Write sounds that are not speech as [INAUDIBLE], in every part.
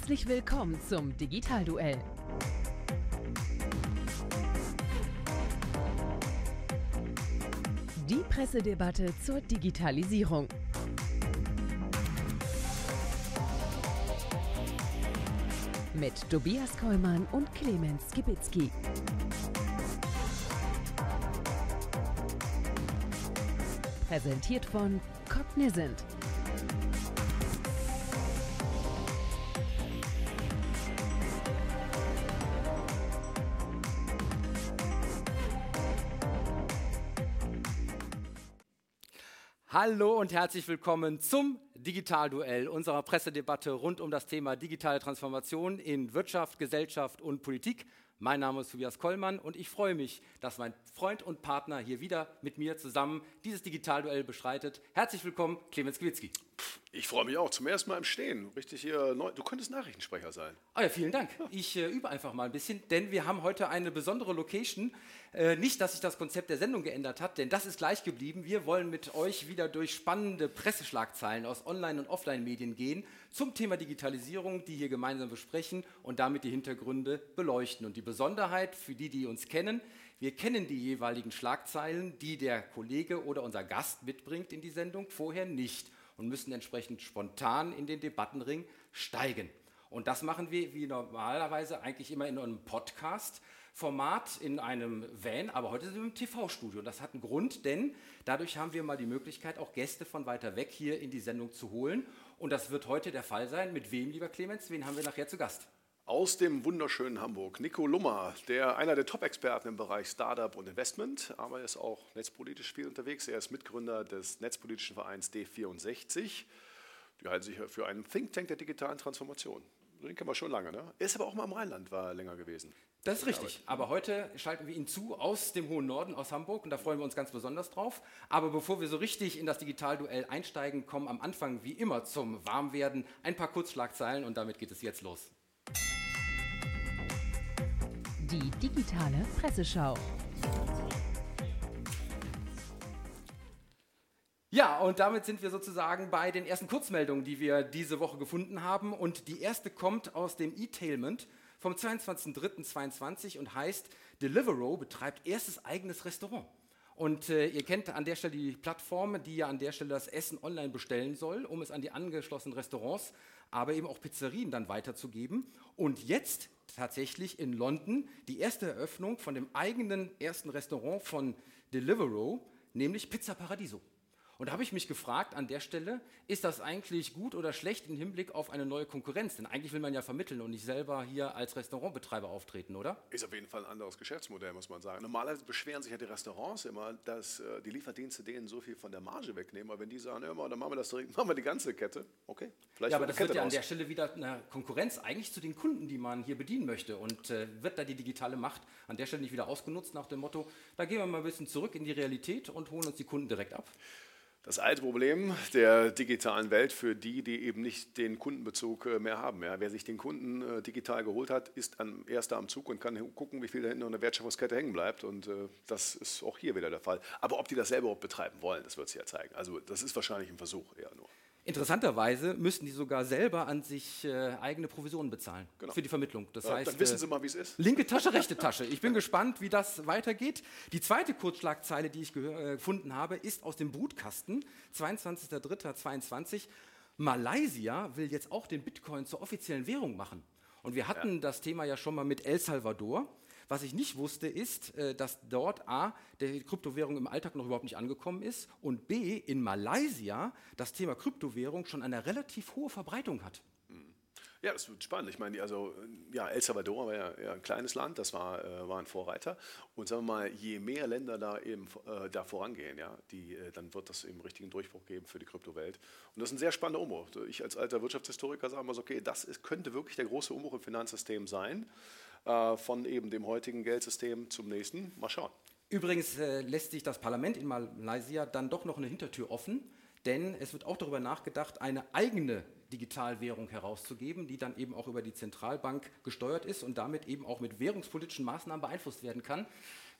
Herzlich willkommen zum Digitalduell. Die Pressedebatte zur Digitalisierung. Mit Tobias Kollmann und Clemens Skibitzky. Präsentiert von Cognizant. Hallo und herzlich willkommen zum Digitalduell, unserer Pressedebatte rund um das Thema digitale Transformation in Wirtschaft, Gesellschaft und Politik. Mein Name ist Tobias Kollmann und ich freue mich, dass mein Freund und Partner hier wieder mit mir zusammen dieses Digitalduell beschreitet. Herzlich willkommen, Clemens Gewitzki. Ich freue mich auch. Zum ersten Mal im Stehen. Richtig hier. Neu. Du könntest Nachrichtensprecher sein. Oh ja, vielen Dank. Ich äh, übe einfach mal ein bisschen, denn wir haben heute eine besondere Location. Äh, nicht, dass sich das Konzept der Sendung geändert hat, denn das ist gleich geblieben. Wir wollen mit euch wieder durch spannende Presseschlagzeilen aus Online- und Offline-Medien gehen zum Thema Digitalisierung, die hier gemeinsam besprechen und damit die Hintergründe beleuchten. Und die Besonderheit für die, die uns kennen, wir kennen die jeweiligen Schlagzeilen, die der Kollege oder unser Gast mitbringt in die Sendung, vorher nicht und müssen entsprechend spontan in den Debattenring steigen. Und das machen wir wie normalerweise eigentlich immer in einem Podcast-Format, in einem Van, aber heute sind wir im TV-Studio. Und das hat einen Grund, denn dadurch haben wir mal die Möglichkeit, auch Gäste von weiter weg hier in die Sendung zu holen. Und das wird heute der Fall sein. Mit wem, lieber Clemens? Wen haben wir nachher zu Gast? Aus dem wunderschönen Hamburg. Nico Lummer, der einer der Top-Experten im Bereich Startup und Investment, aber er ist auch netzpolitisch viel unterwegs. Er ist Mitgründer des netzpolitischen Vereins D64. Die halten sich für einen Think Tank der digitalen Transformation. Den kennen wir schon lange. Ne? Er ist aber auch mal im Rheinland, war länger gewesen. Das ist richtig. Aber heute schalten wir ihn zu aus dem hohen Norden, aus Hamburg. Und da freuen wir uns ganz besonders drauf. Aber bevor wir so richtig in das Digitalduell einsteigen, kommen am Anfang wie immer zum Warmwerden ein paar Kurzschlagzeilen. Und damit geht es jetzt los. Die digitale Presseschau. Ja, und damit sind wir sozusagen bei den ersten Kurzmeldungen, die wir diese Woche gefunden haben. Und die erste kommt aus dem E-Tailment vom 22.03.2022 und heißt, Deliveroo betreibt erstes eigenes Restaurant. Und äh, ihr kennt an der Stelle die Plattform, die ja an der Stelle das Essen online bestellen soll, um es an die angeschlossenen Restaurants, aber eben auch Pizzerien dann weiterzugeben. Und jetzt tatsächlich in London die erste Eröffnung von dem eigenen ersten Restaurant von Deliveroo, nämlich Pizza Paradiso. Und da habe ich mich gefragt an der Stelle, ist das eigentlich gut oder schlecht im Hinblick auf eine neue Konkurrenz? Denn eigentlich will man ja vermitteln und nicht selber hier als Restaurantbetreiber auftreten, oder? Ist auf jeden Fall ein anderes Geschäftsmodell, muss man sagen. Normalerweise beschweren sich ja die Restaurants immer, dass äh, die Lieferdienste denen so viel von der Marge wegnehmen. Aber wenn die sagen, ja, dann machen wir das direkt, [LAUGHS] machen wir die ganze Kette, okay. Vielleicht ja, aber das Kette wird ja raus. an der Stelle wieder eine Konkurrenz eigentlich zu den Kunden, die man hier bedienen möchte. Und äh, wird da die digitale Macht an der Stelle nicht wieder ausgenutzt nach dem Motto, da gehen wir mal ein bisschen zurück in die Realität und holen uns die Kunden direkt ab? Das alte Problem der digitalen Welt für die, die eben nicht den Kundenbezug äh, mehr haben. Ja, wer sich den Kunden äh, digital geholt hat, ist am erster am Zug und kann gucken, wie viel da hinten in der Wertschöpfungskette hängen bleibt. Und äh, das ist auch hier wieder der Fall. Aber ob die das selber überhaupt betreiben wollen, das wird sich ja zeigen. Also das ist wahrscheinlich ein Versuch eher nur. Interessanterweise müssten die sogar selber an sich äh, eigene Provisionen bezahlen genau. für die Vermittlung. Das ja, heißt, dann wissen Sie mal, wie es ist. Linke Tasche, [LAUGHS] rechte Tasche. Ich bin gespannt, wie das weitergeht. Die zweite Kurzschlagzeile, die ich äh, gefunden habe, ist aus dem Brutkasten, 22.03.22. Malaysia will jetzt auch den Bitcoin zur offiziellen Währung machen. Und wir hatten ja. das Thema ja schon mal mit El Salvador. Was ich nicht wusste, ist, äh, dass dort A, die Kryptowährung im Alltag noch überhaupt nicht angekommen ist und B, in Malaysia das Thema Kryptowährung schon eine relativ hohe Verbreitung hat. Mhm. Ja, das wird spannend. Ich meine, also ja, El Salvador war ja, ja ein kleines Land, das war, äh, war ein Vorreiter. Und sagen wir mal, je mehr Länder da eben äh, da vorangehen, ja, die, äh, dann wird das eben richtigen Durchbruch geben für die Kryptowelt. Und das ist ein sehr spannender Umbruch. Ich als alter Wirtschaftshistoriker sage mal so, okay, das ist, könnte wirklich der große Umbruch im Finanzsystem sein. Äh, von eben dem heutigen Geldsystem zum nächsten. Mal schauen. Übrigens äh, lässt sich das Parlament in Malaysia dann doch noch eine Hintertür offen, denn es wird auch darüber nachgedacht, eine eigene Digitalwährung herauszugeben, die dann eben auch über die Zentralbank gesteuert ist und damit eben auch mit währungspolitischen Maßnahmen beeinflusst werden kann.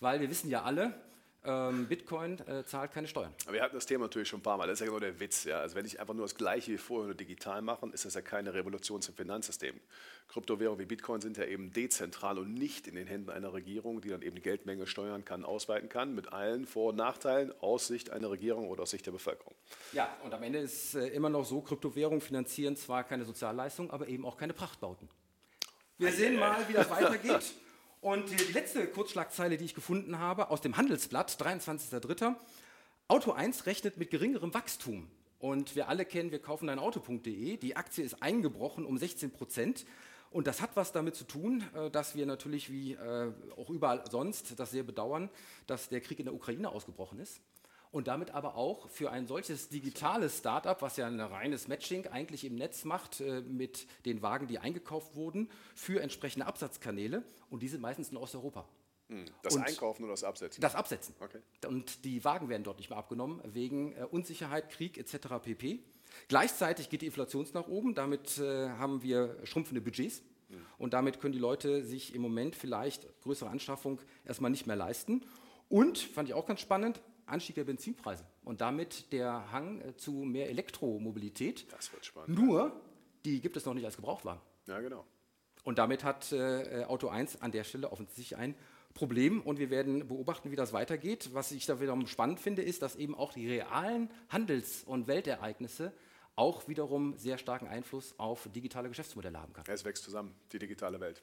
Weil wir wissen ja alle, ähm, Bitcoin äh, zahlt keine Steuern. Aber wir hatten das Thema natürlich schon ein paar Mal. Das ist ja genau der Witz. Ja? Also wenn ich einfach nur das Gleiche wie vorher nur digital mache, ist das ja keine Revolution zum Finanzsystem. Kryptowährungen wie Bitcoin sind ja eben dezentral und nicht in den Händen einer Regierung, die dann eben die Geldmenge steuern kann, ausweiten kann, mit allen Vor- und Nachteilen aus Sicht einer Regierung oder aus Sicht der Bevölkerung. Ja, und am Ende ist äh, immer noch so, Kryptowährungen finanzieren zwar keine Sozialleistung, aber eben auch keine Prachtbauten. Wir sehen mal, wie das weitergeht. Und die letzte Kurzschlagzeile, die ich gefunden habe, aus dem Handelsblatt, 23.03. Auto 1 rechnet mit geringerem Wachstum. Und wir alle kennen, wir kaufen ein Auto.de. Die Aktie ist eingebrochen um 16 Prozent. Und das hat was damit zu tun, äh, dass wir natürlich wie äh, auch überall sonst das sehr bedauern, dass der Krieg in der Ukraine ausgebrochen ist und damit aber auch für ein solches digitales Startup, was ja ein reines Matching eigentlich im Netz macht äh, mit den Wagen, die eingekauft wurden, für entsprechende Absatzkanäle und diese meistens in Osteuropa. Hm, das und Einkaufen oder das Absetzen? Das Absetzen. Okay. Und die Wagen werden dort nicht mehr abgenommen wegen äh, Unsicherheit, Krieg etc. pp. Gleichzeitig geht die Inflation nach oben, damit äh, haben wir schrumpfende Budgets. Hm. Und damit können die Leute sich im Moment vielleicht größere Anschaffung erstmal nicht mehr leisten. Und, fand ich auch ganz spannend, Anstieg der Benzinpreise und damit der Hang äh, zu mehr Elektromobilität. Das wird spannend. Nur, die gibt es noch nicht als Gebrauchtwagen. Ja, genau. Und damit hat äh, Auto 1 an der Stelle offensichtlich ein Problem und wir werden beobachten, wie das weitergeht. Was ich da wiederum spannend finde, ist, dass eben auch die realen Handels- und Weltereignisse auch wiederum sehr starken Einfluss auf digitale Geschäftsmodelle haben kann. Es wächst zusammen, die digitale Welt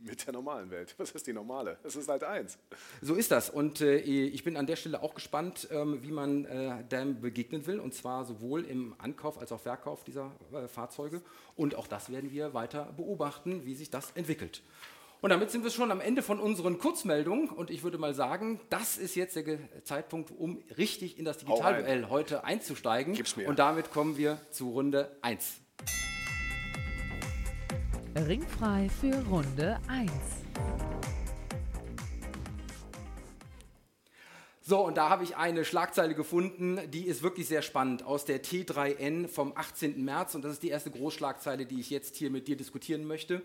mit der normalen Welt. [LAUGHS] Was ist die normale? Es ist halt eins. So ist das. Und äh, ich bin an der Stelle auch gespannt, ähm, wie man äh, dem begegnen will. Und zwar sowohl im Ankauf als auch Verkauf dieser äh, Fahrzeuge. Und auch das werden wir weiter beobachten, wie sich das entwickelt. Und damit sind wir schon am Ende von unseren Kurzmeldungen. Und ich würde mal sagen, das ist jetzt der Zeitpunkt, um richtig in das Digitalduell heute einzusteigen. Gib's mir. Und damit kommen wir zu Runde 1. Ringfrei für Runde 1. So, und da habe ich eine Schlagzeile gefunden, die ist wirklich sehr spannend, aus der T3N vom 18. März. Und das ist die erste Großschlagzeile, die ich jetzt hier mit dir diskutieren möchte.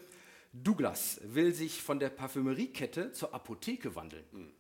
Douglas will sich von der Parfümeriekette zur Apotheke wandeln.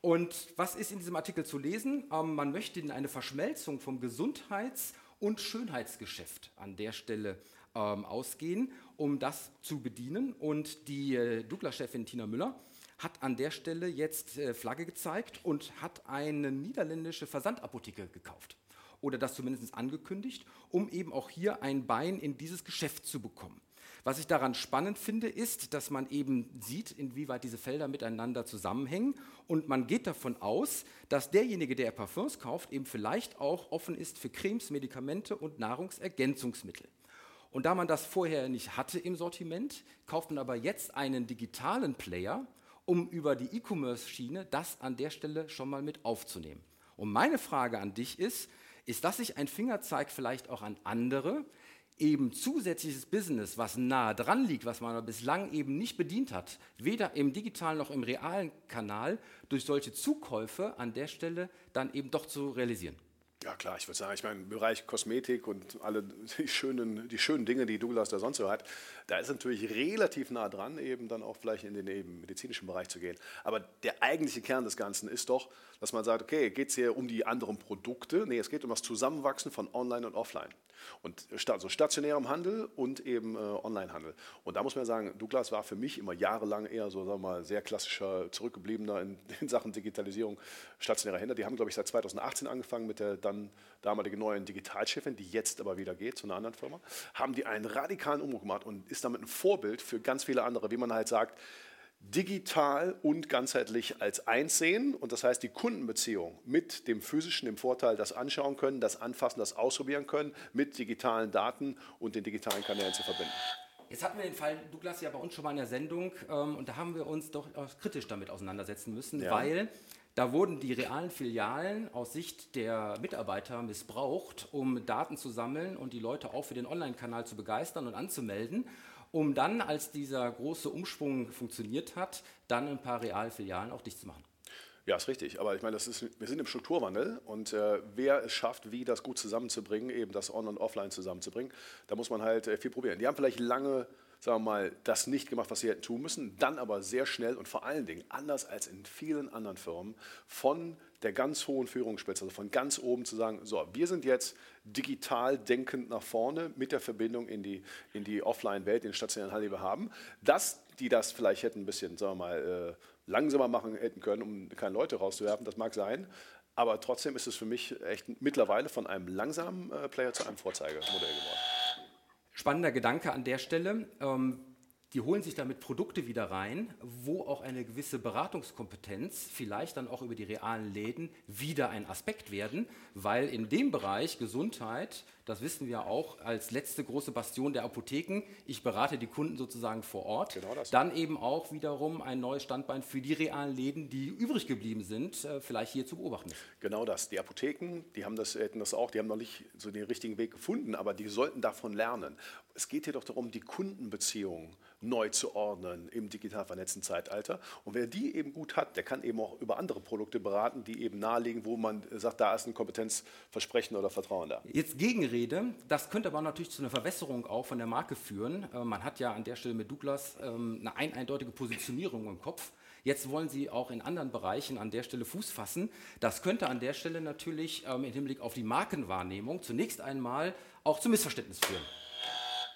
Und was ist in diesem Artikel zu lesen? Ähm, man möchte in eine Verschmelzung vom Gesundheits- und Schönheitsgeschäft an der Stelle ähm, ausgehen, um das zu bedienen. Und die äh, Douglas-Chefin Tina Müller hat an der Stelle jetzt äh, Flagge gezeigt und hat eine niederländische Versandapotheke gekauft. Oder das zumindest angekündigt, um eben auch hier ein Bein in dieses Geschäft zu bekommen. Was ich daran spannend finde, ist, dass man eben sieht, inwieweit diese Felder miteinander zusammenhängen. Und man geht davon aus, dass derjenige, der Parfums kauft, eben vielleicht auch offen ist für Cremes, Medikamente und Nahrungsergänzungsmittel. Und da man das vorher nicht hatte im Sortiment, kauft man aber jetzt einen digitalen Player, um über die E-Commerce-Schiene das an der Stelle schon mal mit aufzunehmen. Und meine Frage an dich ist, ist das nicht ein Fingerzeig vielleicht auch an andere, eben zusätzliches Business, was nahe dran liegt, was man bislang eben nicht bedient hat, weder im digitalen noch im realen Kanal, durch solche Zukäufe an der Stelle dann eben doch zu realisieren? Ja klar, ich würde sagen, ich meine, im Bereich Kosmetik und alle die schönen, die schönen Dinge, die Douglas da sonst so hat, da ist natürlich relativ nah dran, eben dann auch vielleicht in den eben medizinischen Bereich zu gehen. Aber der eigentliche Kern des Ganzen ist doch, dass man sagt, okay, geht es hier um die anderen Produkte? Nee, es geht um das Zusammenwachsen von Online und Offline. Und also stationärem Handel und eben äh, Onlinehandel. Und da muss man sagen, Douglas war für mich immer jahrelang eher so, sagen wir mal, sehr klassischer, zurückgebliebener in, [LAUGHS] in Sachen Digitalisierung stationärer Händler. Die haben, glaube ich, seit 2018 angefangen mit der dann damaligen neuen Digitalchefin, die jetzt aber wieder geht zu einer anderen Firma. Haben die einen radikalen Umbruch gemacht und ist damit ein Vorbild für ganz viele andere, wie man halt sagt, digital und ganzheitlich als eins sehen. Und das heißt, die Kundenbeziehung mit dem physischen, dem Vorteil, das anschauen können, das anfassen, das ausprobieren können, mit digitalen Daten und den digitalen Kanälen zu verbinden. Jetzt hatten wir den Fall Douglas ja bei uns schon mal in der Sendung ähm, und da haben wir uns doch kritisch damit auseinandersetzen müssen, ja. weil da wurden die realen Filialen aus Sicht der Mitarbeiter missbraucht, um Daten zu sammeln und die Leute auch für den Online-Kanal zu begeistern und anzumelden um dann, als dieser große Umschwung funktioniert hat, dann ein paar Realfilialen auch dicht zu machen. Ja, ist richtig. Aber ich meine, das ist, wir sind im Strukturwandel und äh, wer es schafft, wie das gut zusammenzubringen, eben das On- und Offline zusammenzubringen, da muss man halt äh, viel probieren. Die haben vielleicht lange sagen wir mal, das nicht gemacht, was sie hätten tun müssen, dann aber sehr schnell und vor allen Dingen, anders als in vielen anderen Firmen, von der ganz hohen Führungsspitze, also von ganz oben zu sagen, so, wir sind jetzt digital denkend nach vorne mit der Verbindung in die, in die Offline-Welt, in den stationären Handel, die wir haben. Dass die das vielleicht hätten ein bisschen, sagen wir mal, äh, langsamer machen hätten können, um keine Leute rauszuwerfen, das mag sein. Aber trotzdem ist es für mich echt mittlerweile von einem langsamen äh, Player zu einem Vorzeigemodell geworden. Spannender Gedanke an der Stelle. Ähm, die holen sich damit Produkte wieder rein, wo auch eine gewisse Beratungskompetenz, vielleicht dann auch über die realen Läden, wieder ein Aspekt werden, weil in dem Bereich Gesundheit, das wissen wir auch als letzte große Bastion der Apotheken, ich berate die Kunden sozusagen vor Ort, genau dann eben auch wiederum ein neues Standbein für die realen Läden, die übrig geblieben sind, äh, vielleicht hier zu beobachten ist. Genau das. Die Apotheken, die haben das, hätten das auch, die haben noch nicht so den richtigen Weg gefunden, aber die sollten davon lernen. Es geht hier doch darum, die Kundenbeziehungen neu zu ordnen im digital vernetzten Zeitalter. Und wer die eben gut hat, der kann eben auch über andere Produkte beraten, die eben nahelegen, wo man sagt, da ist ein Kompetenzversprechen oder Vertrauen da. Jetzt Gegenrede, das könnte aber natürlich zu einer Verwässerung auch von der Marke führen. Äh, man hat ja an der Stelle mit Douglas ähm, eine ein eindeutige Positionierung im Kopf. Jetzt wollen Sie auch in anderen Bereichen an der Stelle Fuß fassen. Das könnte an der Stelle natürlich ähm, im Hinblick auf die Markenwahrnehmung zunächst einmal auch zu Missverständnis führen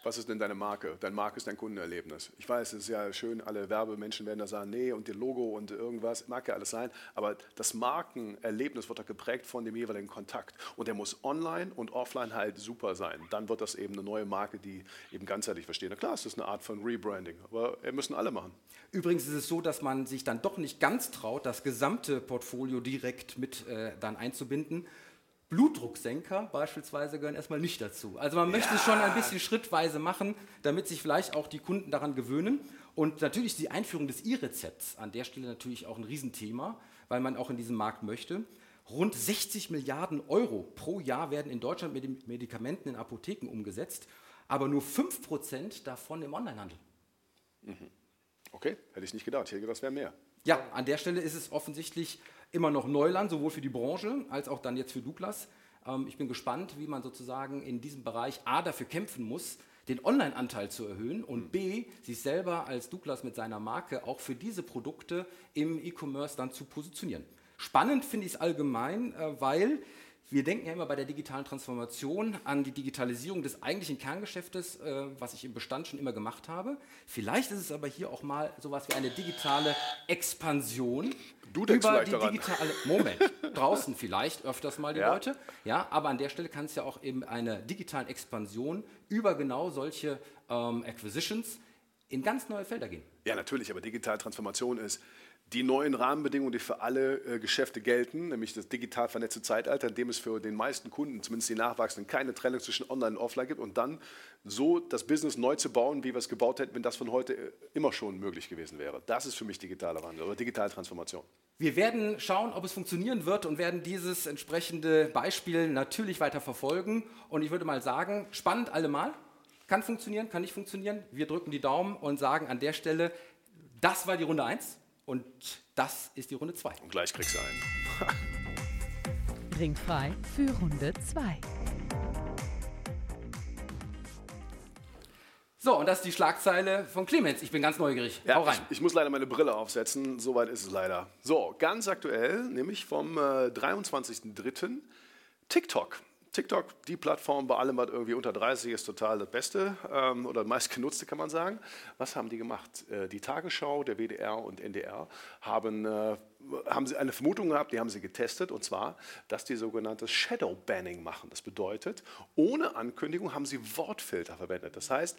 was ist denn deine Marke? Deine Marke ist dein Kundenerlebnis. Ich weiß, es ist ja schön, alle Werbemenschen werden da sagen, nee, und ihr Logo und irgendwas, mag ja alles sein, aber das Markenerlebnis wird doch geprägt von dem jeweiligen Kontakt. Und der muss online und offline halt super sein. Dann wird das eben eine neue Marke, die eben ganzheitlich versteht. Na klar, es ist eine Art von Rebranding, aber wir müssen alle machen. Übrigens ist es so, dass man sich dann doch nicht ganz traut, das gesamte Portfolio direkt mit äh, dann einzubinden Blutdrucksenker beispielsweise gehören erstmal nicht dazu. Also man möchte ja. es schon ein bisschen schrittweise machen, damit sich vielleicht auch die Kunden daran gewöhnen. Und natürlich die Einführung des E-Rezepts an der Stelle natürlich auch ein Riesenthema, weil man auch in diesem Markt möchte. Rund 60 Milliarden Euro pro Jahr werden in Deutschland mit Medikamenten in Apotheken umgesetzt, aber nur 5% davon im Onlinehandel. Mhm. Okay, hätte ich nicht gedacht. Ich hätte gedacht, das wäre mehr. Ja, an der Stelle ist es offensichtlich immer noch Neuland, sowohl für die Branche als auch dann jetzt für Douglas. Ähm, ich bin gespannt, wie man sozusagen in diesem Bereich A dafür kämpfen muss, den Online-Anteil zu erhöhen und B, sich selber als Douglas mit seiner Marke auch für diese Produkte im E-Commerce dann zu positionieren. Spannend finde ich es allgemein, äh, weil wir denken ja immer bei der digitalen Transformation an die Digitalisierung des eigentlichen Kerngeschäftes, äh, was ich im Bestand schon immer gemacht habe. Vielleicht ist es aber hier auch mal sowas wie eine digitale Expansion du über die daran. digitale [LAUGHS] Moment draußen vielleicht öfters mal die ja. Leute, ja, aber an der Stelle kann es ja auch eben eine digitale Expansion über genau solche ähm, Acquisitions in ganz neue Felder gehen. Ja, natürlich, aber digitale Transformation ist die neuen Rahmenbedingungen, die für alle äh, Geschäfte gelten, nämlich das digital vernetzte Zeitalter, in dem es für den meisten Kunden, zumindest die Nachwachsenden, keine Trennung zwischen Online und Offline gibt und dann so das Business neu zu bauen, wie wir es gebaut hätten, wenn das von heute äh, immer schon möglich gewesen wäre. Das ist für mich digitaler Wandel oder digitale Transformation. Wir werden schauen, ob es funktionieren wird und werden dieses entsprechende Beispiel natürlich weiter verfolgen. Und ich würde mal sagen, spannend allemal. Kann funktionieren, kann nicht funktionieren. Wir drücken die Daumen und sagen an der Stelle, das war die Runde 1. Und das ist die Runde 2. Und gleich kriegst du einen. [LAUGHS] Ringfrei für Runde 2. So, und das ist die Schlagzeile von Clemens. Ich bin ganz neugierig. Ja, Hau rein. Ich, ich, muss leider meine Brille aufsetzen. Soweit ist es leider. So, ganz aktuell, nämlich vom äh, 23.03. TikTok. TikTok, die Plattform bei allem, was irgendwie unter 30 ist, total das Beste ähm, oder meistgenutzte, kann man sagen. Was haben die gemacht? Äh, die Tagesschau, der WDR und NDR haben, äh, haben sie eine Vermutung gehabt, die haben sie getestet, und zwar, dass die sogenanntes Shadow Banning machen. Das bedeutet, ohne Ankündigung haben sie Wortfilter verwendet. Das heißt,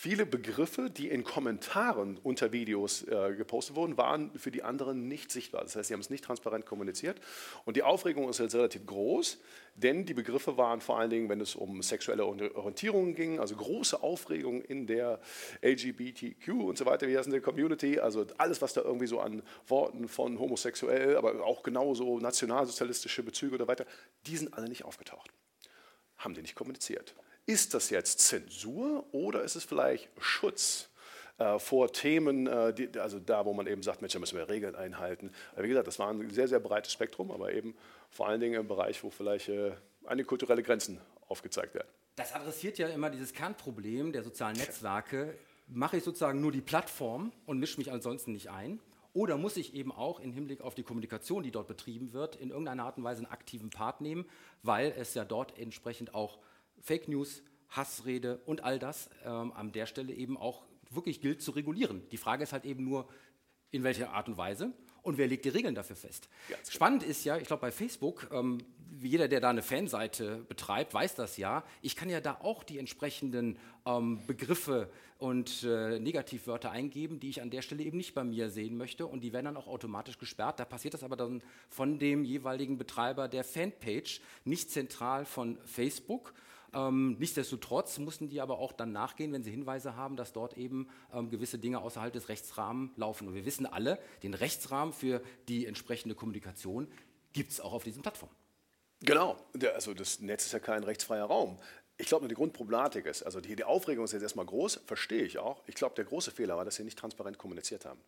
Viele Begriffe, die in Kommentaren unter Videos äh, gepostet wurden, waren für die anderen nicht sichtbar. Das heißt, sie haben es nicht transparent kommuniziert. Und die Aufregung ist jetzt relativ groß, denn die Begriffe waren vor allen Dingen, wenn es um sexuelle Orientierungen ging, also große Aufregung in der LGBTQ und so weiter, wie heißt der Community, also alles, was da irgendwie so an Worten von homosexuell, aber auch genauso nationalsozialistische Bezüge oder weiter, die sind alle nicht aufgetaucht. Haben die nicht kommuniziert. Ist das jetzt Zensur oder ist es vielleicht Schutz äh, vor Themen, äh, also da, wo man eben sagt, Mensch, da müssen wir Regeln einhalten. Wie gesagt, das war ein sehr, sehr breites Spektrum, aber eben vor allen Dingen im Bereich, wo vielleicht äh, einige kulturelle Grenzen aufgezeigt werden. Das adressiert ja immer dieses Kernproblem der sozialen Netzwerke. mache ich sozusagen nur die Plattform und mische mich ansonsten nicht ein? Oder muss ich eben auch im Hinblick auf die Kommunikation, die dort betrieben wird, in irgendeiner Art und Weise einen aktiven Part nehmen, weil es ja dort entsprechend auch Fake News, Hassrede und all das ähm, an der Stelle eben auch wirklich gilt zu regulieren. Die Frage ist halt eben nur, in welcher Art und Weise und wer legt die Regeln dafür fest. Ganz. Spannend ist ja, ich glaube bei Facebook, ähm, jeder, der da eine Fanseite betreibt, weiß das ja. Ich kann ja da auch die entsprechenden ähm, Begriffe und äh, Negativwörter eingeben, die ich an der Stelle eben nicht bei mir sehen möchte und die werden dann auch automatisch gesperrt. Da passiert das aber dann von dem jeweiligen Betreiber der Fanpage, nicht zentral von Facebook. Ähm, nichtsdestotrotz mussten die aber auch dann nachgehen, wenn sie Hinweise haben, dass dort eben ähm, gewisse Dinge außerhalb des Rechtsrahmens laufen. Und wir wissen alle, den Rechtsrahmen für die entsprechende Kommunikation gibt es auch auf diesen Plattformen. Genau, also das Netz ist ja kein rechtsfreier Raum. Ich glaube, die Grundproblematik ist, also die, die, Aufregung ist jetzt erstmal groß, verstehe ich auch. Ich glaube, der große Fehler war, dass sie nicht transparent kommuniziert haben.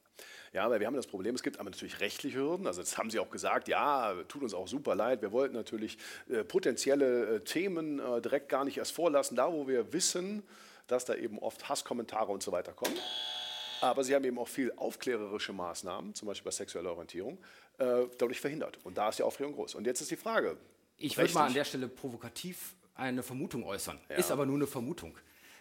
Ja, weil wir haben das Problem, es gibt aber natürlich rechtliche Hürden. Also das haben sie auch gesagt, ja, tut uns auch super leid. Wir wollten natürlich äh, potenzielle äh, Themen äh, direkt gar nicht erst vorlassen, da wo wir wissen, dass da eben oft Hasskommentare und so weiter kommen. Aber sie haben eben auch viel aufklärerische Maßnahmen, zum Beispiel bei sexueller Orientierung, äh, dadurch verhindert. Und da ist die Aufregung groß. Und jetzt ist die Frage. Ich würde mal an der Stelle provokativ eine Vermutung äußern. Ja. Ist aber nur eine Vermutung,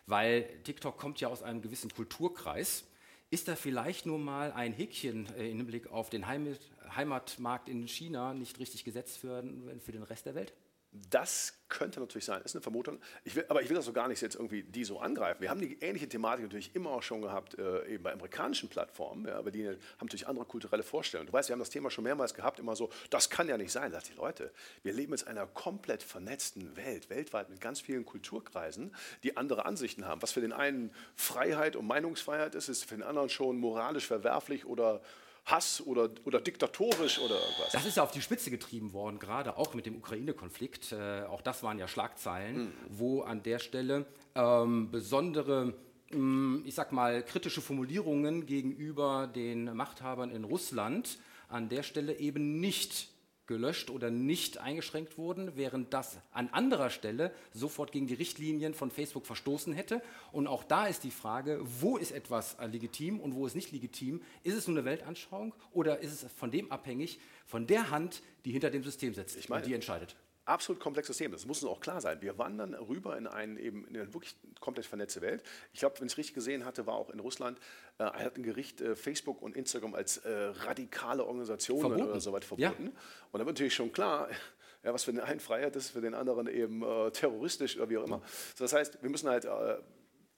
weil TikTok kommt ja aus einem gewissen Kulturkreis. Ist da vielleicht nur mal ein Häkchen äh, im Hinblick auf den Heimat, Heimatmarkt in China nicht richtig gesetzt für, für den Rest der Welt? Das könnte natürlich sein, ist eine Vermutung. Ich will, aber ich will das so gar nicht jetzt irgendwie die so angreifen. Wir haben die ähnliche Thematik natürlich immer auch schon gehabt, äh, eben bei amerikanischen Plattformen, ja, aber die haben natürlich andere kulturelle Vorstellungen. Du weißt, wir haben das Thema schon mehrmals gehabt, immer so, das kann ja nicht sein. Sagt die Leute, wir leben in einer komplett vernetzten Welt, weltweit mit ganz vielen Kulturkreisen, die andere Ansichten haben. Was für den einen Freiheit und Meinungsfreiheit ist, ist für den anderen schon moralisch verwerflich oder Hass oder, oder diktatorisch oder irgendwas. Das ist ja auf die Spitze getrieben worden, gerade auch mit dem Ukraine-Konflikt. Äh, auch das waren ja Schlagzeilen, mhm. wo an der Stelle ähm, besondere mm, ich sag mal, kritische Formulierungen gegenüber den Machthabern in Russland an der Stelle eben nicht gelöscht oder nicht eingeschränkt wurden, während das an anderer Stelle sofort gegen die Richtlinien von Facebook verstoßen hätte. Und auch da ist die Frage, wo ist etwas legitim und wo ist nicht legitim? Ist es nur eine Weltanschauung oder ist es von dem abhängig, von der Hand, die hinter dem System sitzt ich meine, und die entscheidet? Absolut komplexes Thema. Das muss uns auch klar sein. Wir wandern rüber in, einen, eben, in eine wirklich komplett vernetzte Welt. Ich glaube, wenn ich es richtig gesehen hatte, war auch in Russland, äh, hat ein Gericht äh, Facebook und Instagram als äh, radikale Organisationen verboten. oder so weiter verboten. Ja. Und da wird natürlich schon klar, [LAUGHS] ja, was für den einen Freiheit ist, für den anderen eben äh, terroristisch oder wie auch immer. So, das heißt, wir müssen halt äh,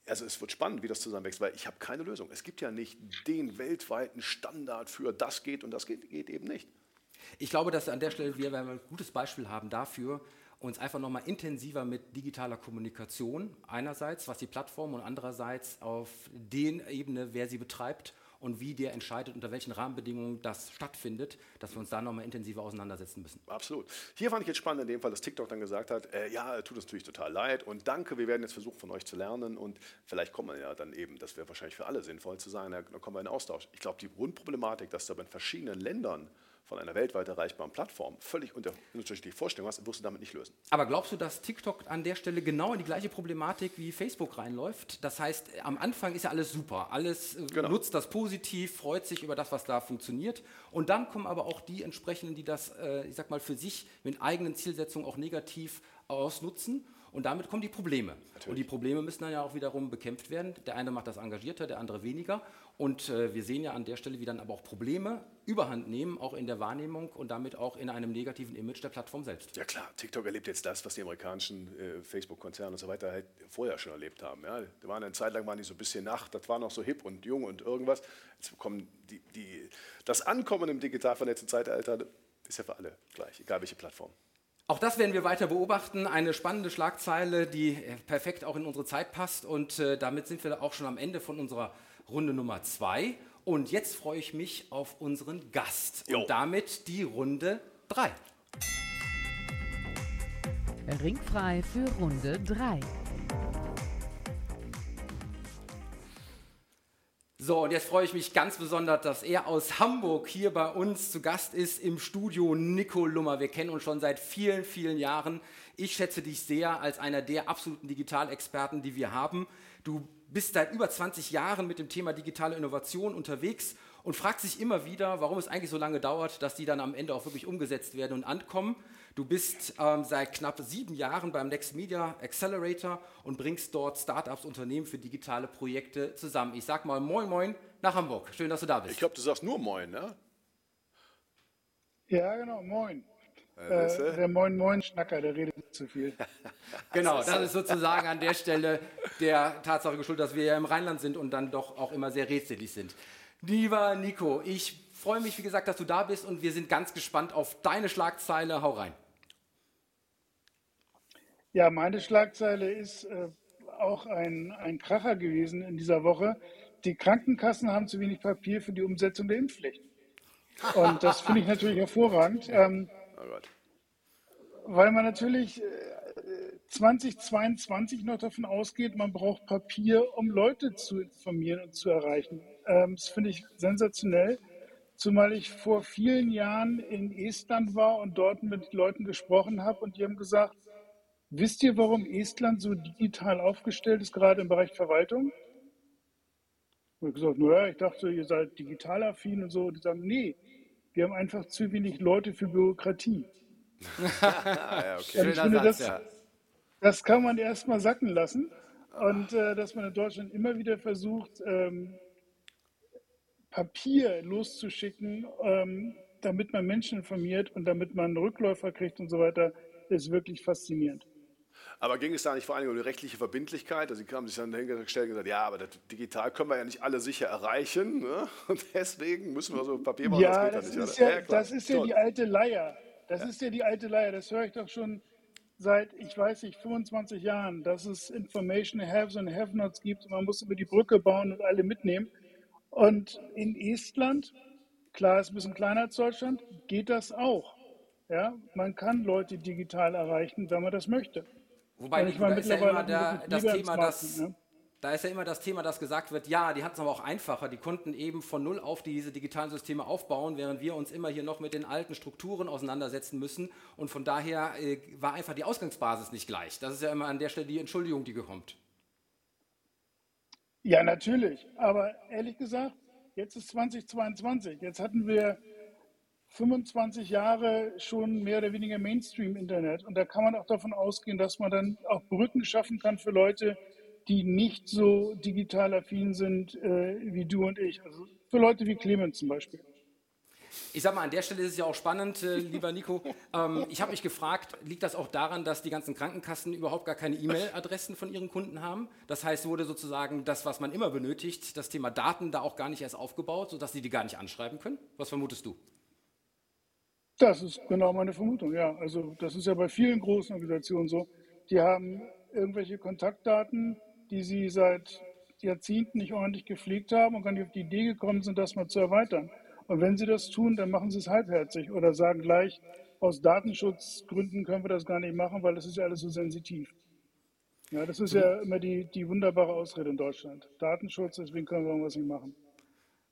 also es wird spannend, wie das zusammenwächst, weil ich habe keine Lösung. Es gibt ja nicht den weltweiten Standard für das geht und das geht, geht eben nicht. Ich glaube, dass an der Stelle wir ein gutes Beispiel haben dafür, uns einfach nochmal intensiver mit digitaler Kommunikation einerseits, was die Plattform und andererseits auf den Ebene, wer sie betreibt und wie der entscheidet, unter welchen Rahmenbedingungen das stattfindet, dass wir uns da nochmal intensiver auseinandersetzen müssen. Absolut. Hier fand ich jetzt spannend in dem Fall, dass TikTok dann gesagt hat, äh, ja, tut uns natürlich total leid und danke, wir werden jetzt versuchen, von euch zu lernen und vielleicht kommen wir ja dann eben, das wäre wahrscheinlich für alle sinnvoll zu sagen, dann kommen wir in Austausch. Ich glaube, die Grundproblematik, dass da in verschiedenen Ländern von einer weltweit erreichbaren Plattform völlig unterschiedliche Vorstellungen hast, wirst du damit nicht lösen. Aber glaubst du, dass TikTok an der Stelle genau in die gleiche Problematik wie Facebook reinläuft? Das heißt, am Anfang ist ja alles super, alles äh, genau. nutzt das positiv, freut sich über das, was da funktioniert. Und dann kommen aber auch die entsprechenden, die das, äh, ich sag mal, für sich mit eigenen Zielsetzungen auch negativ ausnutzen. Und damit kommen die Probleme. Natürlich. Und die Probleme müssen dann ja auch wiederum bekämpft werden. Der eine macht das engagierter, der andere weniger. Und äh, wir sehen ja an der Stelle, wie dann aber auch Probleme überhand nehmen, auch in der Wahrnehmung und damit auch in einem negativen Image der Plattform selbst. Ja klar, TikTok erlebt jetzt das, was die amerikanischen äh, Facebook-Konzerne und so weiter halt vorher schon erlebt haben. Ja. Da waren eine Zeit lang waren die so ein bisschen nach, das war noch so hip und jung und irgendwas. Jetzt kommen die, die, das Ankommen im digital vernetzten Zeitalter ist ja für alle gleich, egal welche Plattform. Auch das werden wir weiter beobachten. Eine spannende Schlagzeile, die äh, perfekt auch in unsere Zeit passt. Und äh, damit sind wir auch schon am Ende von unserer Runde Nummer zwei. Und jetzt freue ich mich auf unseren Gast jo. und damit die Runde drei. Ringfrei für Runde drei. So, und jetzt freue ich mich ganz besonders, dass er aus Hamburg hier bei uns zu Gast ist im Studio Nico Lummer. Wir kennen uns schon seit vielen, vielen Jahren. Ich schätze dich sehr als einer der absoluten Digitalexperten, die wir haben. Du bist seit über 20 Jahren mit dem Thema digitale Innovation unterwegs und fragst sich immer wieder, warum es eigentlich so lange dauert, dass die dann am Ende auch wirklich umgesetzt werden und ankommen. Du bist ähm, seit knapp sieben Jahren beim Next Media Accelerator und bringst dort Startups, Unternehmen für digitale Projekte zusammen. Ich sag mal Moin Moin nach Hamburg. Schön, dass du da bist. Ich glaube, du sagst nur Moin, ne? Ja, genau, Moin. Äh, der Moin Moin Schnacker, der redet nicht zu viel. [LAUGHS] genau, das ist sozusagen an der Stelle der Tatsache geschuldet, dass wir ja im Rheinland sind und dann doch auch immer sehr rätselig sind. Lieber Nico, ich freue mich, wie gesagt, dass du da bist und wir sind ganz gespannt auf deine Schlagzeile. Hau rein. Ja, meine Schlagzeile ist äh, auch ein, ein Kracher gewesen in dieser Woche. Die Krankenkassen haben zu wenig Papier für die Umsetzung der Impfpflicht. Und das finde ich natürlich hervorragend. [LAUGHS] Ähm, oh weil man natürlich 2022 äh, noch davon ausgeht, man braucht Papier, um Leute zu informieren und zu erreichen. Ähm, das finde ich sensationell, zumal ich vor vielen Jahren in Estland war und dort mit Leuten gesprochen habe und die haben gesagt, Wisst ihr, warum Estland so digital aufgestellt ist, gerade im Bereich Verwaltung? Ich habe gesagt, naja, ich dachte, ihr seid digital affin und so. Die sagen, nee, wir haben einfach zu wenig Leute für Bürokratie. [LAUGHS] ja, okay. ich finde, das, das kann man erstmal sacken lassen. Und äh, dass man in Deutschland immer wieder versucht, ähm, Papier loszuschicken, ähm, damit man Menschen informiert und damit man Rückläufer kriegt und so weiter, ist wirklich faszinierend. Aber ging es da nicht vor allem um die rechtliche Verbindlichkeit? Also sie haben sich dann hingestellt und gesagt, ja, aber digital können wir ja nicht alle sicher erreichen. Ne? [LAUGHS] Und deswegen müssen wir so Papier machen. Ja, das, das, ist ja, ja das ist ja die alte Leier. Das ist ja die alte Leier. Das höre ich doch schon seit, ich weiß nicht, 25 Jahren, dass es Information Haves und Have-Nots gibt. Man muss über die Brücke bauen und alle mitnehmen. Und in Estland, klar, ist ein bisschen kleiner als Deutschland, geht das auch. Ja, man kann Leute digital erreichen, wenn man das möchte. Wobei ich meine, ist ja immer der, das Thema, das, ne? da ist ja immer das Thema, dass gesagt wird, ja, die hatten es aber auch einfacher, die konnten eben von null auf diese digitalen Systeme aufbauen, während wir uns immer hier noch mit den alten Strukturen auseinandersetzen müssen. Und von daher äh, war einfach die Ausgangsbasis nicht gleich. Das ist ja immer an der Stelle die Entschuldigung, die kommt. Ja, natürlich. Aber ehrlich gesagt, jetzt ist 2022. Jetzt hatten wir 25 Jahre schon mehr oder weniger Mainstream-Internet. Und da kann man auch davon ausgehen, dass man dann auch Brücken schaffen kann für Leute, die nicht so digital affin sind äh, wie du und ich. Also für Leute wie Clemens zum Beispiel. Ich sag mal, an der Stelle ist es ja auch spannend, äh, lieber Nico. Ähm, ich habe mich gefragt, liegt das auch daran, dass die ganzen Krankenkassen überhaupt gar keine E-Mail-Adressen von ihren Kunden haben? Das heißt, wurde sozusagen das, was man immer benötigt, das Thema Daten da auch gar nicht erst aufgebaut, sodass sie die gar nicht anschreiben können? Was vermutest du? Das ist genau meine Vermutung, ja. Also das ist ja bei vielen großen Organisationen so. Die haben irgendwelche Kontaktdaten, die sie seit Jahrzehnten nicht ordentlich gepflegt haben und gar nicht auf die Idee gekommen sind, das mal zu erweitern. Und wenn sie das tun, dann machen sie es halbherzig oder sagen gleich, aus Datenschutzgründen können wir das gar nicht machen, weil das ist ja alles so sensitiv. Ja, das ist ja immer die, die wunderbare Ausrede in Deutschland. Datenschutz, deswegen können wir irgendwas nicht machen.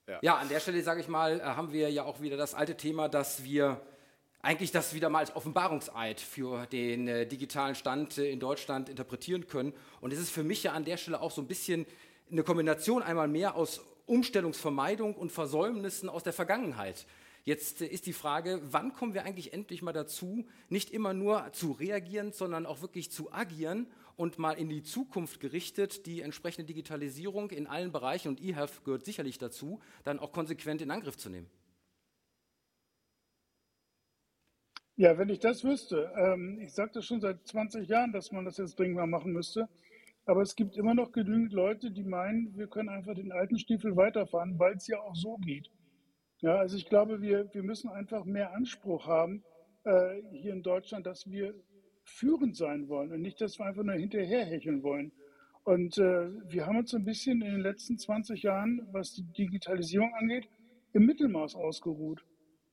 Ja. ja, an der Stelle, sage ich mal, äh, haben wir ja auch wieder das alte Thema, dass wir eigentlich das wieder mal als Offenbarungseid für den äh, digitalen Stand äh, in Deutschland interpretieren können. Und es ist für mich ja an der Stelle auch so ein bisschen eine Kombination einmal mehr aus Umstellungsvermeidung und Versäumnissen aus der Vergangenheit. Jetzt äh, ist die Frage, wann kommen wir eigentlich endlich mal dazu, nicht immer nur zu reagieren, sondern auch wirklich zu agieren und mal in die Zukunft gerichtet die entsprechende Digitalisierung in allen Bereichen, und eHealth gehört sicherlich dazu, dann auch konsequent in Angriff zu nehmen. Ja, wenn ich das wüsste, ähm, ich sage das schon seit 20 Jahren, dass man das jetzt dringend mal machen müsste, aber es gibt immer noch genügend Leute, die meinen, wir können einfach den alten Stiefel weiterfahren, weil es ja auch so geht. Ja, also ich glaube, wir, wir müssen einfach mehr Anspruch haben äh, hier in Deutschland, dass wir führend sein wollen und nicht, dass wir einfach nur hinterherhecheln wollen. Und äh, wir haben uns ein bisschen in den letzten 20 Jahren, was die Digitalisierung angeht, im Mittelmaß ausgeruht.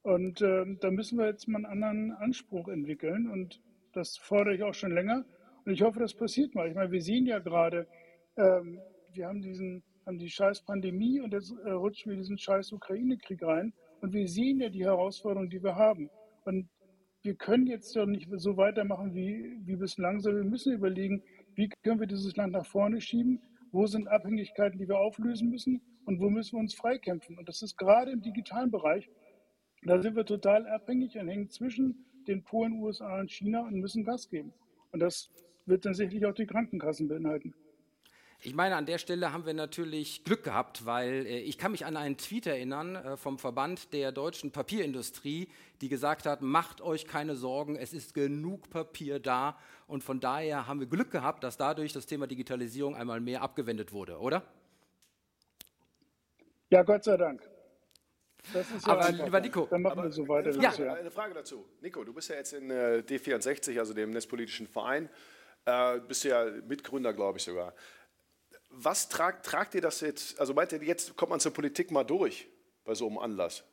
Und äh, da müssen wir jetzt mal einen anderen Anspruch entwickeln. Und das fordere ich auch schon länger. Und ich hoffe, das passiert mal. Ich meine, wir sehen ja gerade, ähm, wir haben diesen haben die scheiß Pandemie und jetzt äh, rutschen wir diesen scheiß Ukraine-Krieg rein. Und wir sehen ja die Herausforderungen, die wir haben. Und wir können jetzt doch nicht so weitermachen wie, wie bislang, sondern wir müssen überlegen, wie können wir dieses Land nach vorne schieben, wo sind Abhängigkeiten, die wir auflösen müssen und wo müssen wir uns freikämpfen. Und das ist gerade im digitalen Bereich, da sind wir total abhängig und hängen zwischen den Polen, USA und China und müssen Gas geben. Und das wird dann sicherlich auch die Krankenkassen beinhalten. Ich meine, an der Stelle haben wir natürlich Glück gehabt, weil äh, ich kann mich an einen Tweet erinnern äh, vom Verband der deutschen Papierindustrie, die gesagt hat, macht euch keine Sorgen, es ist genug Papier da. Und von daher haben wir Glück gehabt, dass dadurch das Thema Digitalisierung einmal mehr abgewendet wurde, oder? Ja, Gott sei Dank. Das ist ja aber lieber Nico, dann machen wir so weiter. Eine Frage, ja. eine Frage dazu. Nico, du bist ja jetzt in äh, D64, also dem netzpolitischen Verein, äh, bist ja Mitgründer, glaube ich sogar. Was tragt, tragt ihr das jetzt, also meint ihr, jetzt kommt man zur Politik mal durch bei so einem Anlass?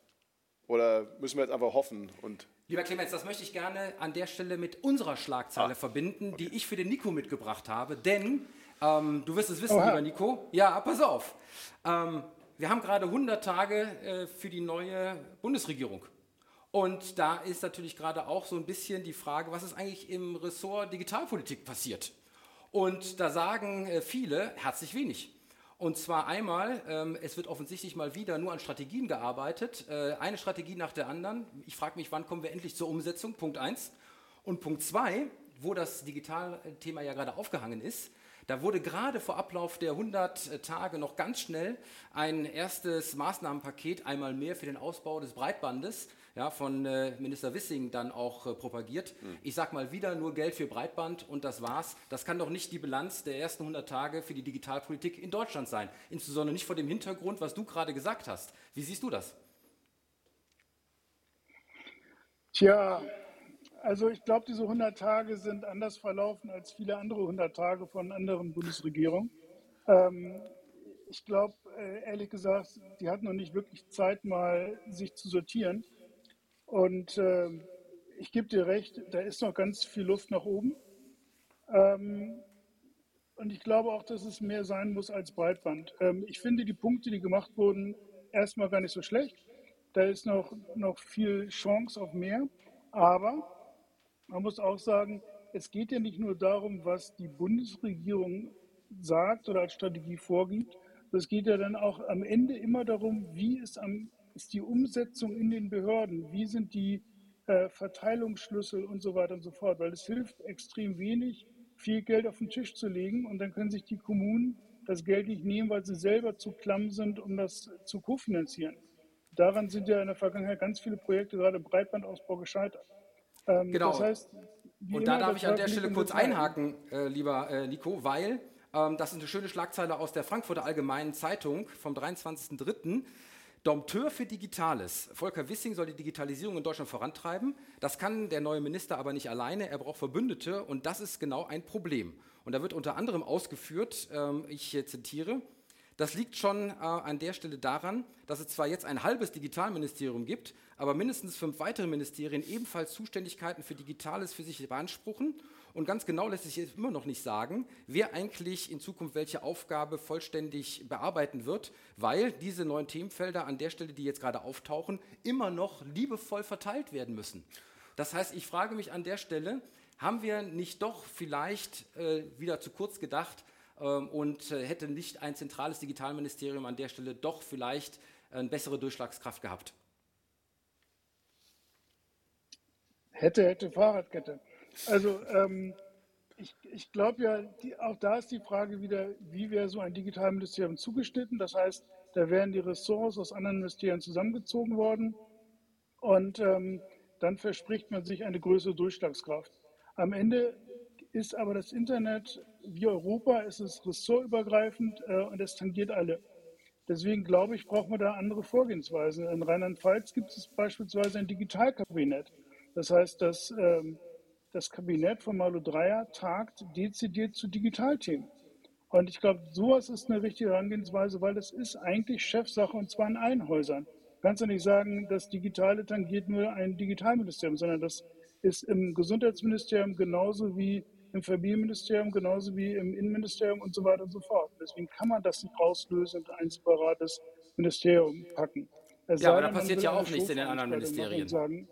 Oder müssen wir jetzt einfach hoffen und Lieber Clemens, das möchte ich gerne an der Stelle mit unserer Schlagzeile ah, verbinden, okay. die ich für den Nico mitgebracht habe. Denn ähm, du wirst es wissen, Oha. lieber Nico. Ja, pass auf. Ähm, wir haben gerade 100 Tage äh, für die neue Bundesregierung. Und da ist natürlich gerade auch so ein bisschen die Frage, was ist eigentlich im Ressort Digitalpolitik passiert? Und da sagen äh, viele herzlich wenig. Und zwar einmal, ähm, es wird offensichtlich mal wieder nur an Strategien gearbeitet, äh, eine Strategie nach der anderen. Ich frage mich, wann kommen wir endlich zur Umsetzung? Punkt eins. Und Punkt zwei, wo das Digitalthema ja gerade aufgehangen ist, da wurde gerade vor Ablauf der 100 Tage noch ganz schnell ein erstes Maßnahmenpaket, einmal mehr für den Ausbau des Breitbandes, ja, von äh, Minister Wissing dann auch äh, propagiert. Mhm. Ich sage mal wieder nur Geld für Breitband und das war's. Das kann doch nicht die Bilanz der ersten 100 Tage für die Digitalpolitik in Deutschland sein. Insbesondere nicht vor dem Hintergrund, was du gerade gesagt hast. Wie siehst du das? Tja, also ich glaube, diese 100 Tage sind anders verlaufen als viele andere 100 Tage von anderen Bundesregierungen. Ähm, ich glaube, äh, ehrlich gesagt, die hatten noch nicht wirklich Zeit, mal sich zu sortieren. Und äh, ich gebe dir recht, da ist noch ganz viel Luft nach oben. Ähm, und ich glaube auch, dass es mehr sein muss als Breitband. Ähm, ich finde die Punkte, die gemacht wurden, erstmal gar nicht so schlecht. Da ist noch, noch viel Chance auf mehr. Aber man muss auch sagen, es geht ja nicht nur darum, was die Bundesregierung sagt oder als Strategie vorgibt. Es geht ja dann auch am Ende immer darum, wie ist am ist die Umsetzung in den Behörden, wie sind die äh, Verteilungsschlüssel und so weiter und so fort, weil es hilft extrem wenig, viel Geld auf den Tisch zu legen und dann können sich die Kommunen das Geld nicht nehmen, weil sie selber zu klamm sind, um das zu kofinanzieren. Daran sind ja in der Vergangenheit ganz viele Projekte, gerade im Breitbandausbau, gescheitert. Ähm, genau. Das heißt, und da darf ich an der Stelle kurz einhaken, äh, lieber äh, Nico, weil ähm, das ist eine schöne Schlagzeile aus der Frankfurter Allgemeinen Zeitung vom 23.03. Dompteur für Digitales. Volker Wissing soll die Digitalisierung in Deutschland vorantreiben. Das kann der neue Minister aber nicht alleine. Er braucht Verbündete und das ist genau ein Problem. Und da wird unter anderem ausgeführt, ähm, ich zitiere, das liegt schon äh, an der Stelle daran, dass es zwar jetzt ein halbes Digitalministerium gibt, aber mindestens fünf weitere Ministerien ebenfalls Zuständigkeiten für Digitales für sich beanspruchen und ganz genau lässt sich jetzt immer noch nicht sagen, wer eigentlich in Zukunft welche Aufgabe vollständig bearbeiten wird, weil diese neuen Themenfelder an der Stelle, die jetzt gerade auftauchen, immer noch liebevoll verteilt werden müssen. Das heißt, ich frage mich an der Stelle, haben wir nicht doch vielleicht äh, wieder zu kurz gedacht und äh, hätte nicht ein zentrales Digitalministerium an der Stelle doch vielleicht äh, eine bessere Durchschlagskraft gehabt? Hätte, hätte Fahrradkette. Also ähm, ich, ich glaube ja, die, auch da ist die Frage wieder, wie wäre so ein Digitalministerium zugeschnitten? Das heißt, da wären die Ressorts aus anderen Ministerien zusammengezogen worden und ähm, dann verspricht man sich eine größere Durchschlagskraft. Am Ende ist aber das Internet wie Europa, es ist ressortübergreifend äh, und es tangiert alle. Deswegen glaube ich, braucht man da andere Vorgehensweisen. In Rheinland-Pfalz gibt es beispielsweise ein Digitalkabinett. Das heißt, dass ähm, das Kabinett von Malu Dreyer tagt dezidiert zu Digitalthemen. Und ich glaube, sowas ist eine richtige Herangehensweise, weil das ist eigentlich Chefsache und zwar in allen Häusern. Kannst ja nicht sagen, das Digitale tangiert nur ein Digitalministerium, sondern das ist im Gesundheitsministerium genauso wie im Familienministerium genauso wie im Innenministerium und so weiter und so fort. Deswegen kann man das nicht rauslösen und ein separates Ministerium packen. Es ja, aber da passiert ja auch nichts in den anderen Ministerien. Sagen,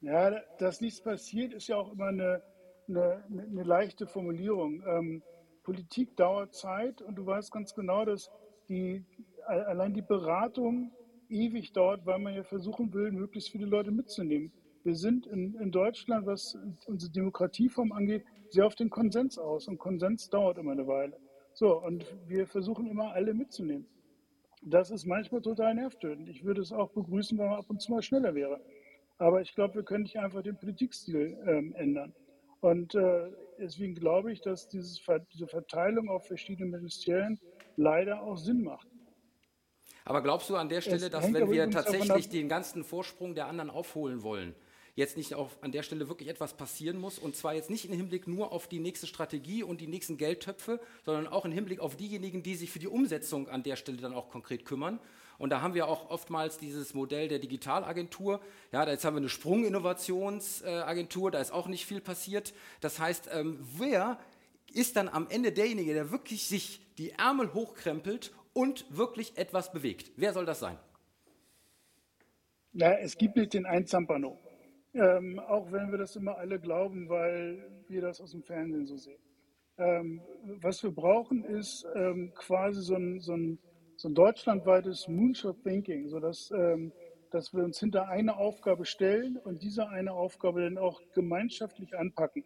ja, dass nichts passiert, ist ja auch immer eine, eine, eine leichte Formulierung. Ähm, Politik dauert Zeit und du weißt ganz genau, dass die, allein die Beratung ewig dauert, weil man ja versuchen will, möglichst viele Leute mitzunehmen. Wir sind in, in Deutschland, was unsere Demokratieform angeht, sehr auf den Konsens aus und Konsens dauert immer eine Weile. So, und wir versuchen immer alle mitzunehmen. Das ist manchmal total nervtötend. Ich würde es auch begrüßen, wenn man ab und zu mal schneller wäre. Aber ich glaube, wir können nicht einfach den Politikstil ähm, ändern. Und äh, deswegen glaube ich, dass dieses, diese Verteilung auf verschiedene Ministerien leider auch Sinn macht. Aber glaubst du an der Stelle, es dass wenn wir tatsächlich den ganzen Vorsprung der anderen aufholen wollen, jetzt nicht auf, an der Stelle wirklich etwas passieren muss und zwar jetzt nicht im Hinblick nur auf die nächste Strategie und die nächsten Geldtöpfe, sondern auch im Hinblick auf diejenigen, die sich für die Umsetzung an der Stelle dann auch konkret kümmern. Und da haben wir auch oftmals dieses Modell der Digitalagentur. Ja, da jetzt haben wir eine Sprunginnovationsagentur, da ist auch nicht viel passiert. Das heißt, ähm, wer ist dann am Ende derjenige, der wirklich sich die Ärmel hochkrempelt und wirklich etwas bewegt? Wer soll das sein? Ja, es gibt nicht den Einzampano. Ähm, auch wenn wir das immer alle glauben, weil wir das aus dem Fernsehen so sehen. Ähm, was wir brauchen, ist ähm, quasi so ein, so, ein, so ein, deutschlandweites Moonshot Thinking, sodass ähm, dass wir uns hinter eine Aufgabe stellen und diese eine Aufgabe dann auch gemeinschaftlich anpacken.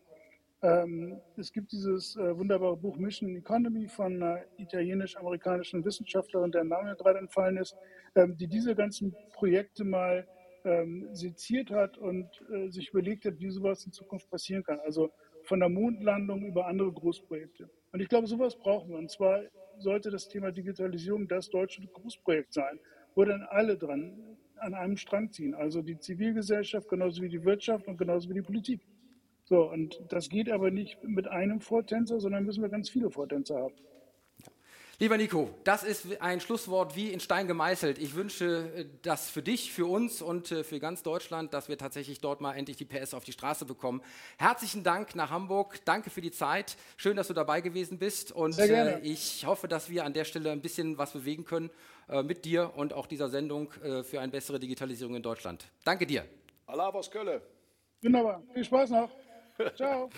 Ähm, es gibt dieses äh, wunderbare Buch Mission Economy von einer italienisch-amerikanischen Wissenschaftlerin, der Name gerade entfallen ist, ähm, die diese ganzen Projekte mal ähm, seziert hat und äh, sich überlegt hat, wie sowas in Zukunft passieren kann. Also von der Mondlandung über andere Großprojekte. Und ich glaube, sowas brauchen wir. Und zwar sollte das Thema Digitalisierung das deutsche Großprojekt sein, wo dann alle dran an einem Strang ziehen. Also die Zivilgesellschaft genauso wie die Wirtschaft und genauso wie die Politik. So, und das geht aber nicht mit einem Vortänzer, sondern müssen wir ganz viele Vortänzer haben. Lieber Nico, das ist ein Schlusswort wie in Stein gemeißelt. Ich wünsche äh, das für dich, für uns und äh, für ganz Deutschland, dass wir tatsächlich dort mal endlich die PS auf die Straße bekommen. Herzlichen Dank nach Hamburg. Danke für die Zeit. Schön, dass du dabei gewesen bist. Und äh, ich hoffe, dass wir an der Stelle ein bisschen was bewegen können äh, mit dir und auch dieser Sendung äh, für eine bessere Digitalisierung in Deutschland. Danke dir. Allah aus Kölle. Wunderbar. Viel Spaß noch. [LAUGHS] Ciao.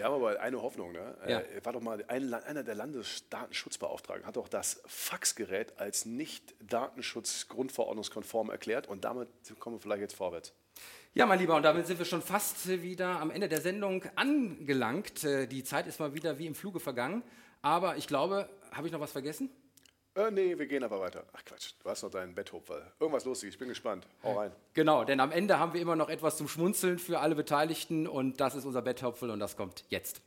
Wir haben aber eine Hoffnung. Ne? Ja. Äh, war doch mal ein, einer der Landesdatenschutzbeauftragten, hat doch das Faxgerät als nicht datenschutzgrundverordnungskonform erklärt und damit kommen wir vielleicht jetzt vorwärts. Ja, mein Lieber, und damit sind wir schon fast wieder am Ende der Sendung angelangt. Äh, die Zeit ist mal wieder wie im Fluge vergangen. Aber ich glaube, habe ich noch was vergessen? Äh, nee, wir gehen aber weiter. Ach Quatsch, du hast noch deinen Betthupfer. Irgendwas lustig, ich bin gespannt. Hau rein. Genau, denn am Ende haben wir immer noch etwas zum Schmunzeln für alle Beteiligten und das ist unser Betthupfel und das kommt jetzt.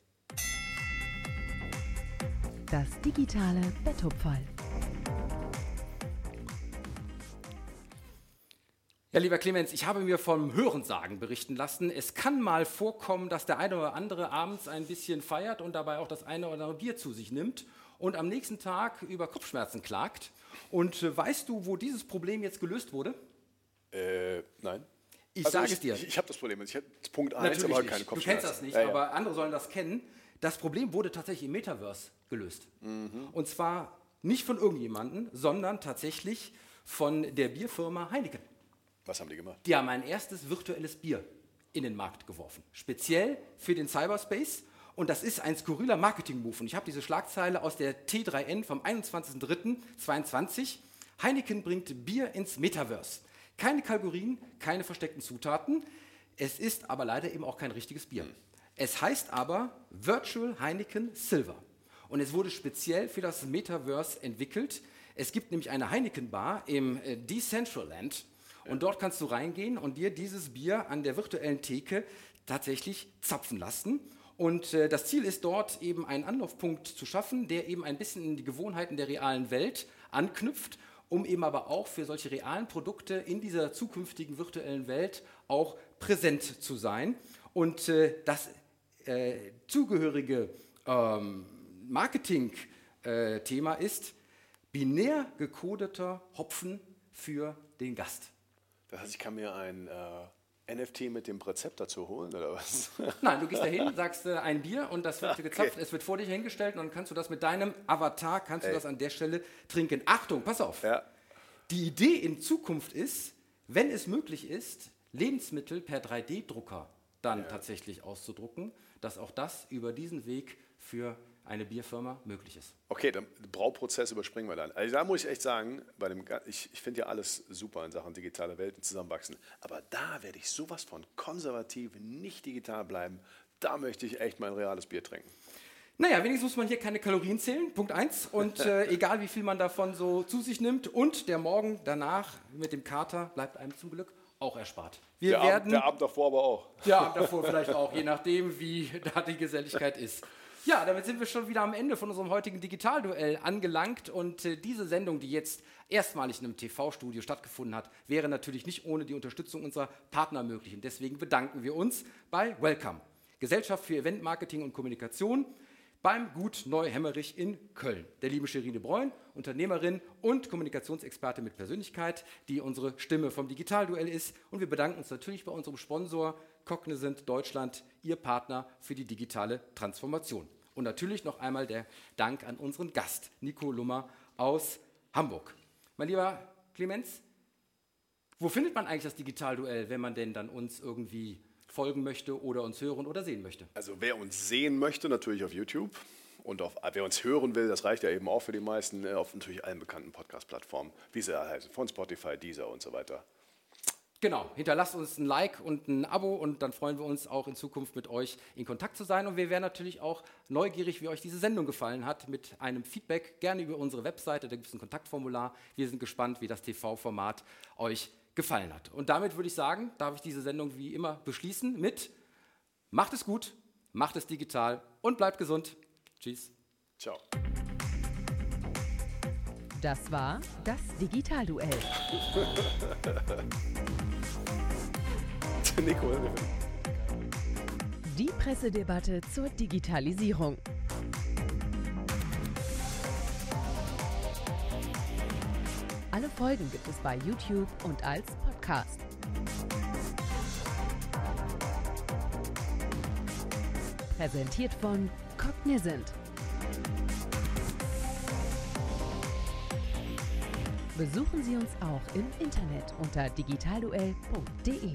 Das digitale Betthupferl. Ja, lieber Clemens, ich habe mir vom Hörensagen berichten lassen. Es kann mal vorkommen, dass der eine oder andere abends ein bisschen feiert und dabei auch das eine oder andere Bier zu sich nimmt und am nächsten Tag über Kopfschmerzen klagt. Und äh, weißt du, wo dieses Problem jetzt gelöst wurde? Äh, nein. Ich also sage es dir. Ich, ich habe das Problem. Ich habe Punkt 1, aber halt keine Kopfschmerzen. Du kennst das nicht, ja, ja. aber andere sollen das kennen. Das Problem wurde tatsächlich im Metaverse gelöst. Mhm. Und zwar nicht von irgendjemandem, sondern tatsächlich von der Bierfirma Heineken. Was haben die gemacht? Die haben ein erstes virtuelles Bier in den Markt geworfen. Speziell für den Cyberspace und das ist ein skurriler Marketing-Move. Und ich habe diese Schlagzeile aus der T3N vom 21.03.22. Heineken bringt Bier ins Metaverse. Keine Kalorien, keine versteckten Zutaten. Es ist aber leider eben auch kein richtiges Bier. Es heißt aber Virtual Heineken Silver. Und es wurde speziell für das Metaverse entwickelt. Es gibt nämlich eine Heineken-Bar im äh, Decentraland. Und dort kannst du reingehen und dir dieses Bier an der virtuellen Theke tatsächlich zapfen lassen. Und äh, das Ziel ist dort eben einen Anlaufpunkt zu schaffen, der eben ein bisschen in die Gewohnheiten der realen Welt anknüpft, um eben aber auch für solche realen Produkte in dieser zukünftigen virtuellen Welt auch präsent zu sein. Und äh, das äh, zugehörige ähm, Marketing-Thema äh, ist binär gecodeter Hopfen für den Gast. Das heißt, ich kann mir ein äh, NFT mit dem Rezeptor zu holen oder was? [LAUGHS] Nein, du gehst dahin, sagst äh, ein Bier und das wird gezapft, es wird vor dich hingestellt und dann kannst du das mit deinem Avatar, kannst du Ey. das an der Stelle trinken. Achtung, pass auf. Ja. Die Idee in Zukunft ist, wenn es möglich ist, Lebensmittel per 3D-Drucker dann tatsächlich auszudrucken, dass auch das über diesen Weg für eine Bierfirma möglich ist. Okay, den Brauprozess überspringen wir dann. Also da muss ich echt sagen, bei dem, ich, ich finde ja alles super in Sachen digitale Welten zusammenwachsen, aber da werde ich sowas von konservativ, nicht digital bleiben. Da möchte ich echt mein reales Bier trinken. Naja, wenigstens muss man hier keine Kalorien zählen, Punkt 1. Und äh, [LAUGHS] egal wie viel man davon so zu sich nimmt. Und der Morgen danach mit dem Kater bleibt einem zum Glück auch erspart. Wir Der Abend, werden der Abend davor aber auch. Ja, davor vielleicht auch, je nachdem, wie da die Geselligkeit ist. Ja, damit sind wir schon wieder am Ende von unserem heutigen Digitalduell angelangt. Und äh, diese Sendung, die jetzt erstmalig in einem TV-Studio stattgefunden hat, wäre natürlich nicht ohne die Unterstützung unserer Partner möglich. Und deswegen bedanken wir uns bei Welcome, Gesellschaft für Eventmarketing und Kommunikation, beim Gut Neu-Hemmerich in Köln. Der lieben Sherine Breun, Unternehmerin und Kommunikationsexperte mit Persönlichkeit, die unsere Stimme vom Digitalduell ist. Und wir bedanken uns natürlich bei unserem Sponsor Cognizant Deutschland, Ihr Partner für die digitale Transformation. Und natürlich noch einmal der Dank an unseren Gast, Nico Lummer aus Hamburg. Mein lieber Clemens, wo findet man eigentlich das Digitalduell, wenn man denn dann uns irgendwie folgen möchte oder uns hören oder sehen möchte? Also wer uns sehen möchte, natürlich auf YouTube. Und auf, wer uns hören will, das reicht ja eben auch für die meisten, äh, auf natürlich allen bekannten Podcast-Plattformen, wie sie heißen, von Spotify, Deezer und so weiter. Genau, hinterlasst uns ein Like und ein Abo und dann freuen wir uns auch in Zukunft mit euch in Kontakt zu sein. Und wir wären natürlich auch neugierig, wie euch diese Sendung gefallen hat, mit einem Feedback gerne über unsere Webseite. Da gibt es ein Kontaktformular. Wir sind gespannt, wie das TV-Format euch gefallen hat. Und damit würde ich sagen, darf ich diese Sendung wie immer beschließen mit Macht es gut, macht es digital und bleibt gesund. Tschüss. Ciao. Das war das Digitalduell. [LAUGHS] Nico, Die Pressedebatte zur Digitalisierung. Alle Folgen gibt es bei YouTube und als Podcast. Präsentiert von Cognizant. Besuchen Sie uns auch im Internet unter digitalduell.de.